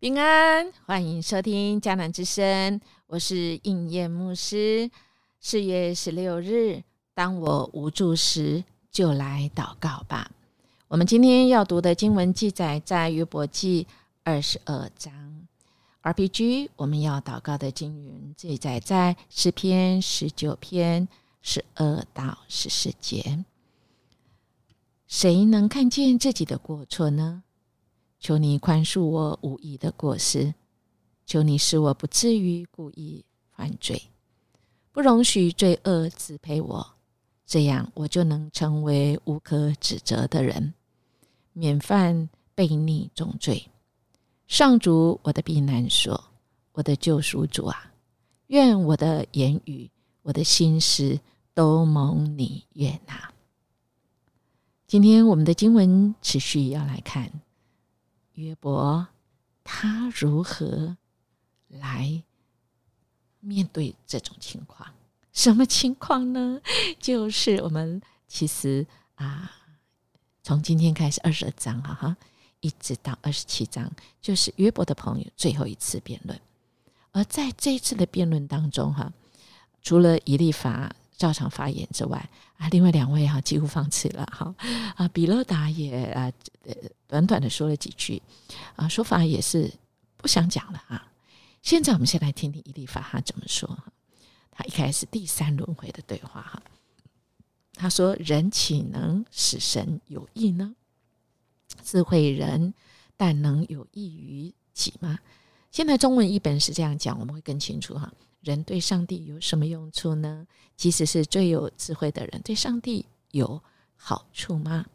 平安，欢迎收听迦南之声，我是应验牧师。四月十六日，当我无助时，就来祷告吧。我们今天要读的经文记载在约伯记二十二章。RPG，我们要祷告的经文记载在诗篇十九篇十二到十四节。谁能看见自己的过错呢？求你宽恕我无意的过失，求你使我不至于故意犯罪，不容许罪恶支配我，这样我就能成为无可指责的人，免犯悖逆重罪。上主，我的避难所，我的救赎主啊，愿我的言语、我的心思都蒙你悦纳。今天我们的经文持续要来看。约伯他如何来面对这种情况？什么情况呢？就是我们其实啊，从今天开始二十二章哈哈，一直到二十七章，就是约伯的朋友最后一次辩论。而在这一次的辩论当中哈，除了以利法照常发言之外，啊，另外两位哈几乎放弃了哈啊，比勒达也啊呃短短的说了几句啊，说法也是不想讲了哈。现在我们先来听听伊利法哈怎么说哈。他一开始第三轮回的对话哈，他说：“人岂能使神有益呢？智慧人但能有益于己吗？”现在中文译本是这样讲，我们会更清楚哈。人对上帝有什么用处呢？即使是最有智慧的人，对上帝有好处吗？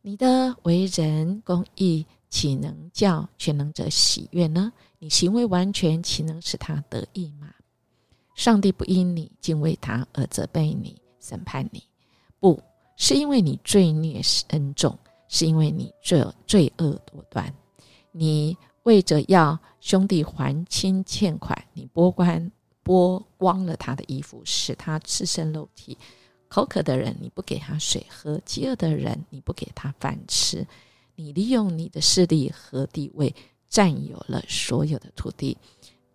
你的为人公义，岂能叫全能者喜悦呢？你行为完全，岂能使他得意吗？上帝不因你敬畏他而责备你、审判你，不是因为你罪孽深重，是因为你罪罪恶多端。你为着要兄弟还清欠款，你拨关。剥光了他的衣服，使他赤身露体。口渴的人，你不给他水喝；饥饿的人，你不给他饭吃。你利用你的势力和地位，占有了所有的土地。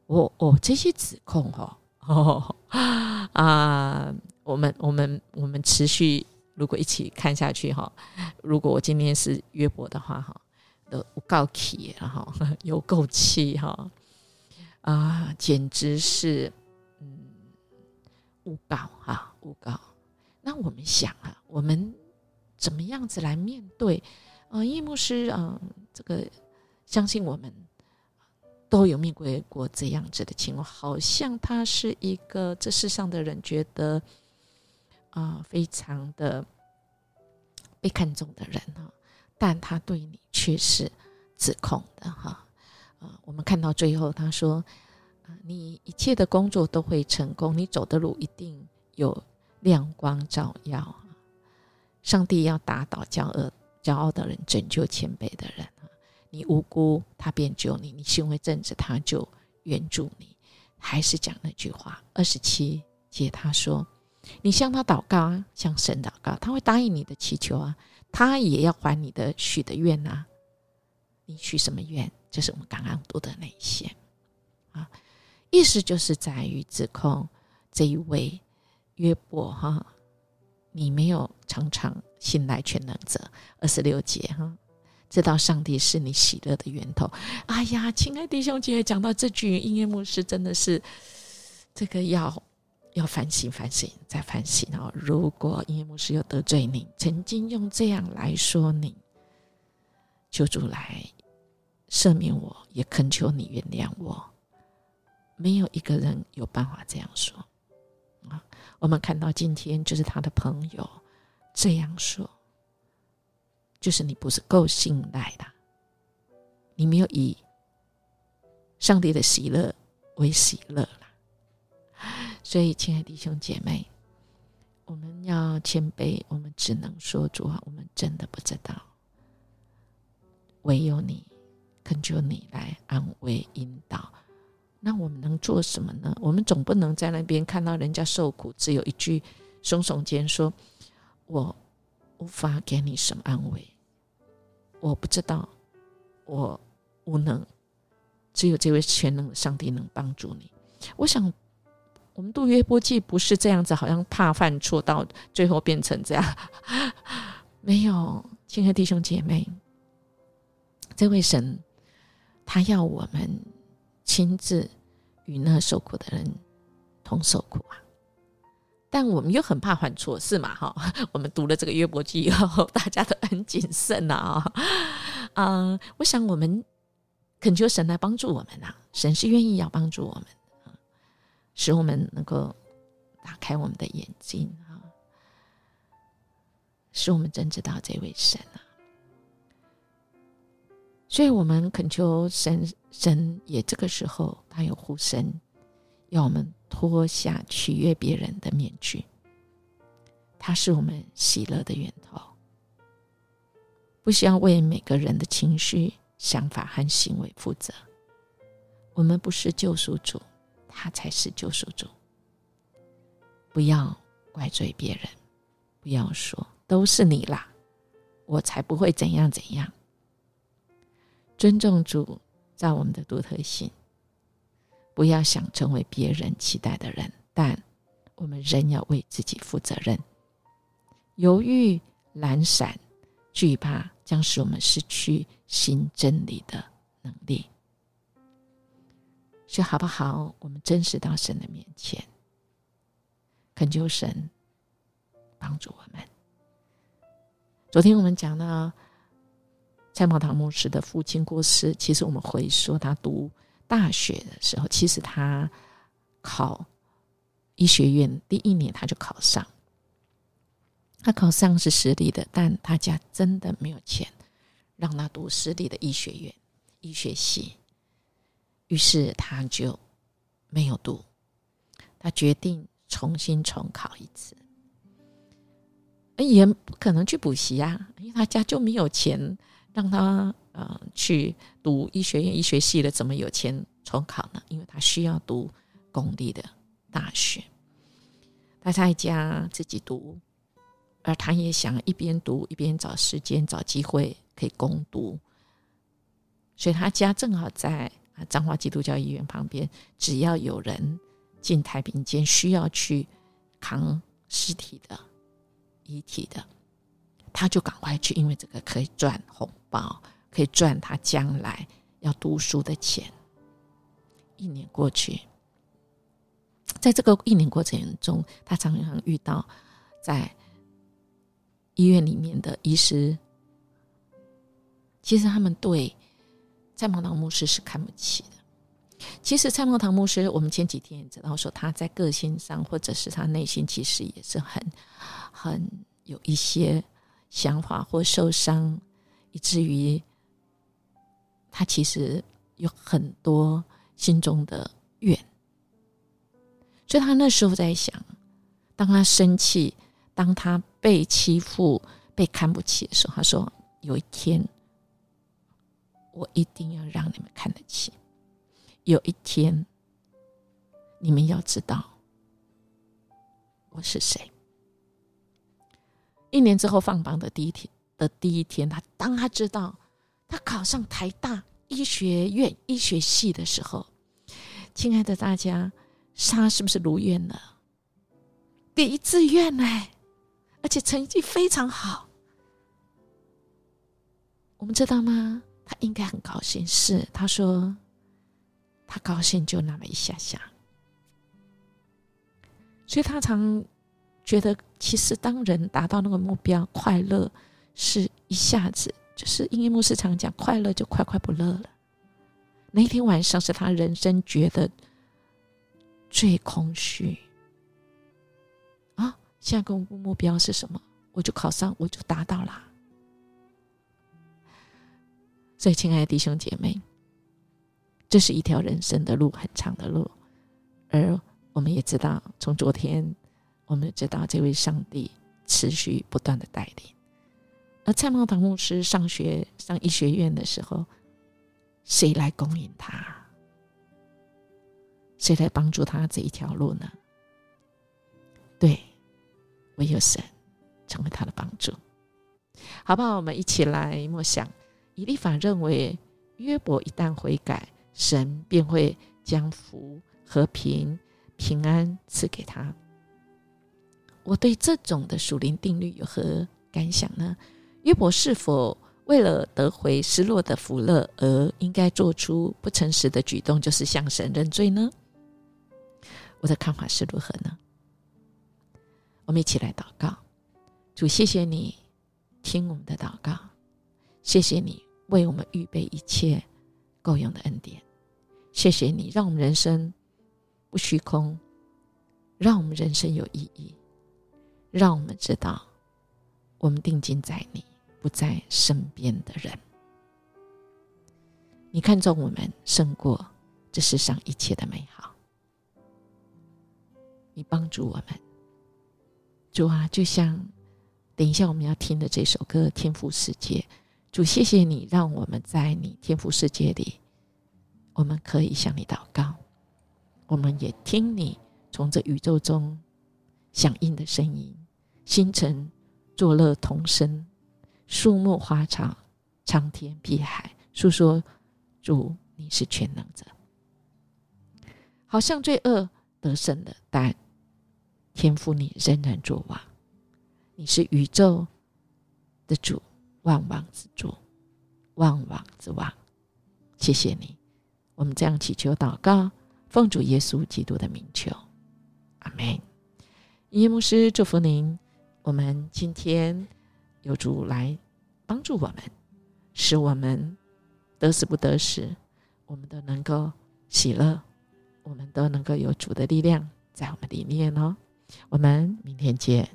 我哦，这些指控哦哦 啊，我们我们我们持续，如果一起看下去哈，如果我今天是约伯的话哈，都够气，然 后有够气哈。啊，简直是，嗯，诬告啊，诬告。那我们想啊，我们怎么样子来面对？啊，叶牧师啊，这个相信我们都有面对过这样子的情况，好像他是一个这世上的人觉得啊，非常的被看重的人哈，但他对你却是指控的哈。啊，我们看到最后，他说：“啊，你一切的工作都会成功，你走的路一定有亮光照耀。上帝要打倒骄傲、骄傲的人，拯救谦卑的人。你无辜，他便救你；你行为正直，他就援助你。还是讲那句话，二十七节，他说：你向他祷告啊，向神祷告，他会答应你的祈求啊，他也要还你的许的愿啊。你许什么愿？”就是我们刚刚读的那一些啊，意思就是在于指控这一位约伯哈，你没有常常信赖全能者。二十六节哈，知道上帝是你喜乐的源头。哎呀，亲爱弟兄姐妹，讲到这句，音乐牧师真的是这个要要反省反省再反省哦。如果音乐牧师有得罪你，曾经用这样来说你，求主来。赦免我，也恳求你原谅我。没有一个人有办法这样说啊！我们看到今天，就是他的朋友这样说，就是你不是够信赖的，你没有以上帝的喜乐为喜乐了。所以，亲爱的弟兄姐妹，我们要谦卑，我们只能说主啊，我们真的不知道，唯有你。恳求你来安慰引导，那我们能做什么呢？我们总不能在那边看到人家受苦，只有一句耸耸肩说：“我无法给你什么安慰，我不知道，我无能，只有这位全能的上帝能帮助你。我想，我们读约波记不是这样子，好像怕犯错，到最后变成这样。没有，亲爱的弟兄姐妹，这位神，他要我们亲自与那受苦的人同受苦啊。但我们又很怕犯错，是嘛？哈，我们读了这个约伯记以后，大家都很谨慎啊。啊，我想我们恳求神来帮助我们呐。神是愿意要帮助我们啊，使我们能够打开我们的眼睛啊，使我们真知道这位神啊。所以，我们恳求神，神也这个时候他有呼声，要我们。脱下取悦别人的面具，他是我们喜乐的源头。不需要为每个人的情绪、想法和行为负责。我们不是救赎主，他才是救赎主。不要怪罪别人，不要说都是你啦，我才不会怎样怎样。尊重主造我们的独特性。不要想成为别人期待的人，但我们仍要为自己负责任。犹豫、懒散、惧怕，将使我们失去新真理的能力。所以，好不好？我们真实到神的面前，恳求神帮助我们。昨天我们讲到蔡茂堂牧师的父亲过世，其实我们回说他读。大学的时候，其实他考医学院第一年他就考上，他考上是私立的，但他家真的没有钱让他读私立的医学院医学系，于是他就没有读，他决定重新重考一次，也不可能去补习啊，因为他家就没有钱让他。呃，去读医学院医学系的，怎么有钱重考呢？因为他需要读公立的大学，他在家自己读，而他也想一边读一边找时间找机会可以攻读，所以他家正好在啊彰化基督教医院旁边，只要有人进太平间需要去扛尸体的遗体的，他就赶快去，因为这个可以赚红包。可以赚他将来要读书的钱。一年过去，在这个一年过程中，他常常遇到在医院里面的医师，其实他们对蔡茂堂牧师是看不起的。其实蔡茂堂牧师，我们前几天也知道说，他在个性上或者是他内心其实也是很很有一些想法或受伤，以至于。他其实有很多心中的怨，所以他那时候在想：当他生气，当他被欺负、被看不起的时候，他说：“有一天，我一定要让你们看得起。有一天，你们要知道我是谁。”一年之后放榜的第一天的第一天，他当他知道。他考上台大医学院医学系的时候，亲爱的大家，他是不是如愿了？第一志愿呢，而且成绩非常好。我们知道吗？他应该很高兴。是他说，他高兴就那么一下下。所以他常觉得，其实当人达到那个目标，快乐是一下子。就是英英牧师常讲，快乐就快快不乐了。那天晚上是他人生觉得最空虚啊！下个目标是什么？我就考上，我就达到了。所以，亲爱的弟兄姐妹，这是一条人生的路，很长的路。而我们也知道，从昨天我们知道，这位上帝持续不断的带领。而蔡茂堂牧师上学上医学院的时候，谁来供应他？谁来帮助他这一条路呢？对，唯有神成为他的帮助。好不好？我们一起来默想。以利法认为，约伯一旦悔改，神便会将福、和平、平安赐给他。我对这种的属灵定律有何感想呢？约伯是否为了得回失落的福乐而应该做出不诚实的举动，就是向神认罪呢？我的看法是如何呢？我们一起来祷告，主，谢谢你听我们的祷告，谢谢你为我们预备一切够用的恩典，谢谢你让我们人生不虚空，让我们人生有意义，让我们知道我们定睛在你，不在身边的人。你看重我们胜过这世上一切的美好。你帮助我们，主啊，就像等一下我们要听的这首歌《天赋世界》，主，谢谢你让我们在你天赋世界里，我们可以向你祷告，我们也听你从这宇宙中响应的声音，星辰作乐同声，树木花草苍天碧海，诉说主你是全能者，好像罪恶得胜的，但。天赋，你仍然作王，你是宇宙的主，万王之主，万王之王。谢谢你，我们这样祈求祷告，奉主耶稣基督的名求，阿门。耶牧师祝福您，我们今天有主来帮助我们，使我们得时不得时，我们都能够喜乐，我们都能够有主的力量在我们里面哦。我们明天见。